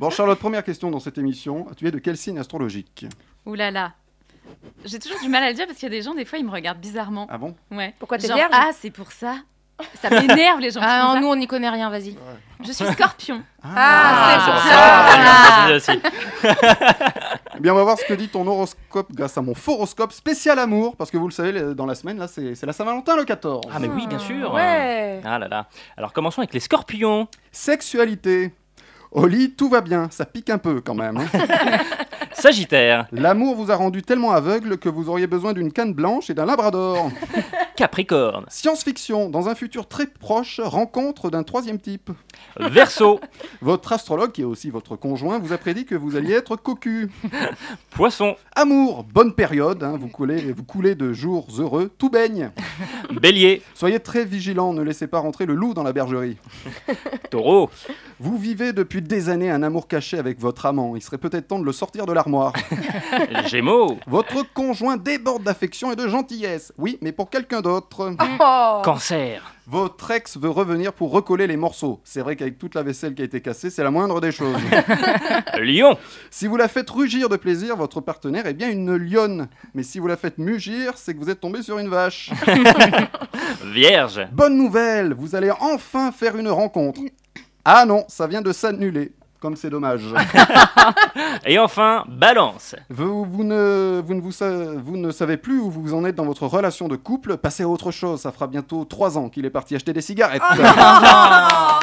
Bon, Charlotte, première question dans cette émission. Tu es de quel signe astrologique Ouh là là. J'ai toujours du mal à le dire parce qu'il y a des gens, des fois, ils me regardent bizarrement. Ah bon Ouais. Pourquoi t'es Genre, vierge Ah, c'est pour ça. Ça m'énerve les gens. qui Ah font non, ça. nous on n'y connaît rien, vas-y. Je suis scorpion. Ah, c'est pour c'est ça. l'ai aussi. Eh bien, on va voir ce que dit ton horoscope grâce à mon horoscope spécial amour. Parce que vous le savez, le- dans la semaine, là, c'est c'est la Saint-Valentin le 14. Ah, mais oui, bien sûr. Ouais. Ah là là. Alors commençons avec les scorpions. Sexualité. Au lit, tout va bien. Ça pique un peu quand même. hein. Sagittaire. L'amour vous a rendu tellement aveugle que vous auriez besoin d'une canne blanche et d'un labrador. Capricorne. Science-fiction. Dans un futur très proche, rencontre d'un troisième type. Verseau. Votre astrologue, qui est aussi votre conjoint, vous a prédit que vous alliez être cocu. Poisson. Amour, bonne période, hein, vous, coulez, vous coulez de jours heureux, tout baigne. Bélier. Soyez très vigilants, ne laissez pas rentrer le loup dans la bergerie. Taureau. Vous vivez depuis des années un amour caché avec votre amant, il serait peut-être temps de le sortir de l'armoire. Gémeaux. Votre conjoint déborde d'affection et de gentillesse, oui, mais pour quelqu'un d'autre. Oh. Cancer. Votre ex veut revenir pour recoller les morceaux. C'est vrai qu'avec toute la vaisselle qui a été cassée, c'est la moindre des choses. Lion. si vous la faites rugir de plaisir, votre partenaire est bien une lionne. Mais si vous la faites mugir, c'est que vous êtes tombé sur une vache. Vierge. Bonne nouvelle, vous allez enfin faire une rencontre. Ah non, ça vient de s'annuler. Comme c'est dommage. Et enfin, Balance. Vous, vous ne, vous, ne vous, sa- vous ne savez plus où vous en êtes dans votre relation de couple. Passez à autre chose. Ça fera bientôt trois ans qu'il est parti acheter des cigarettes. Ah,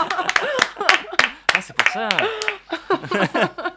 c'est pour ça.